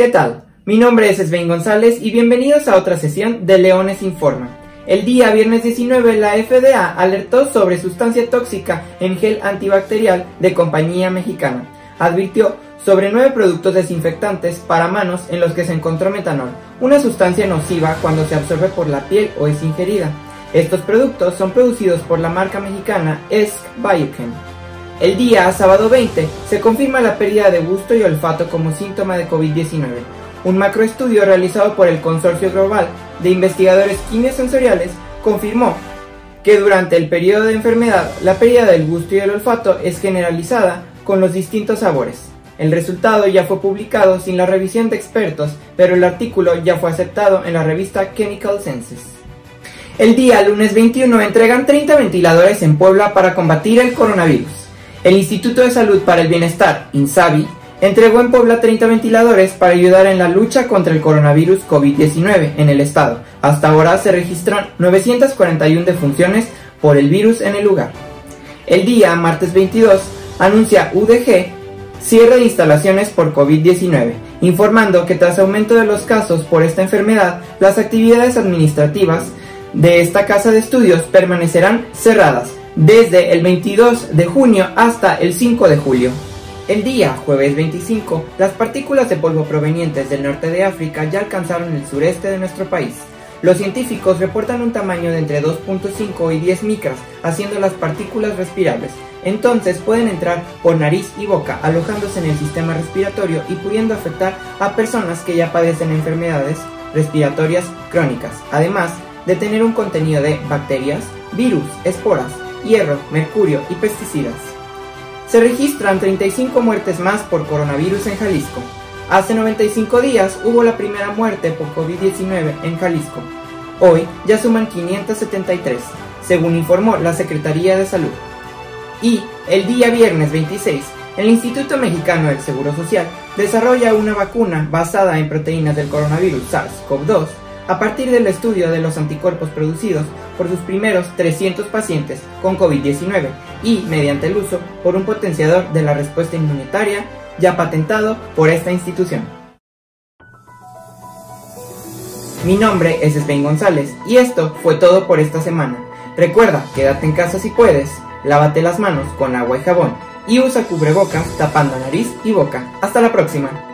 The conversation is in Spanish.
¿Qué tal? Mi nombre es Sven González y bienvenidos a otra sesión de Leones Informa. El día viernes 19 la FDA alertó sobre sustancia tóxica en gel antibacterial de compañía mexicana. Advirtió sobre nueve productos desinfectantes para manos en los que se encontró metanol, una sustancia nociva cuando se absorbe por la piel o es ingerida. Estos productos son producidos por la marca mexicana ESC Biochem. El día sábado 20 se confirma la pérdida de gusto y olfato como síntoma de COVID-19. Un macroestudio realizado por el Consorcio Global de Investigadores Quimiosensoriales confirmó que durante el periodo de enfermedad la pérdida del gusto y el olfato es generalizada con los distintos sabores. El resultado ya fue publicado sin la revisión de expertos, pero el artículo ya fue aceptado en la revista Chemical Senses. El día lunes 21 entregan 30 ventiladores en Puebla para combatir el coronavirus. El Instituto de Salud para el Bienestar, INSABI, entregó en Puebla 30 ventiladores para ayudar en la lucha contra el coronavirus COVID-19 en el estado. Hasta ahora se registran 941 defunciones por el virus en el lugar. El día martes 22 anuncia UDG cierre de instalaciones por COVID-19, informando que tras aumento de los casos por esta enfermedad, las actividades administrativas de esta casa de estudios permanecerán cerradas desde el 22 de junio hasta el 5 de julio. El día jueves 25, las partículas de polvo provenientes del norte de África ya alcanzaron el sureste de nuestro país. Los científicos reportan un tamaño de entre 2.5 y 10 micras, haciendo las partículas respirables. Entonces pueden entrar por nariz y boca, alojándose en el sistema respiratorio y pudiendo afectar a personas que ya padecen enfermedades respiratorias crónicas, además de tener un contenido de bacterias, virus, esporas, hierro, mercurio y pesticidas. Se registran 35 muertes más por coronavirus en Jalisco. Hace 95 días hubo la primera muerte por COVID-19 en Jalisco. Hoy ya suman 573, según informó la Secretaría de Salud. Y el día viernes 26, el Instituto Mexicano del Seguro Social desarrolla una vacuna basada en proteínas del coronavirus SARS-CoV-2 a partir del estudio de los anticuerpos producidos por sus primeros 300 pacientes con COVID-19 y mediante el uso por un potenciador de la respuesta inmunitaria ya patentado por esta institución. Mi nombre es Sven González y esto fue todo por esta semana. Recuerda, quédate en casa si puedes, lávate las manos con agua y jabón y usa cubrebocas tapando nariz y boca. Hasta la próxima.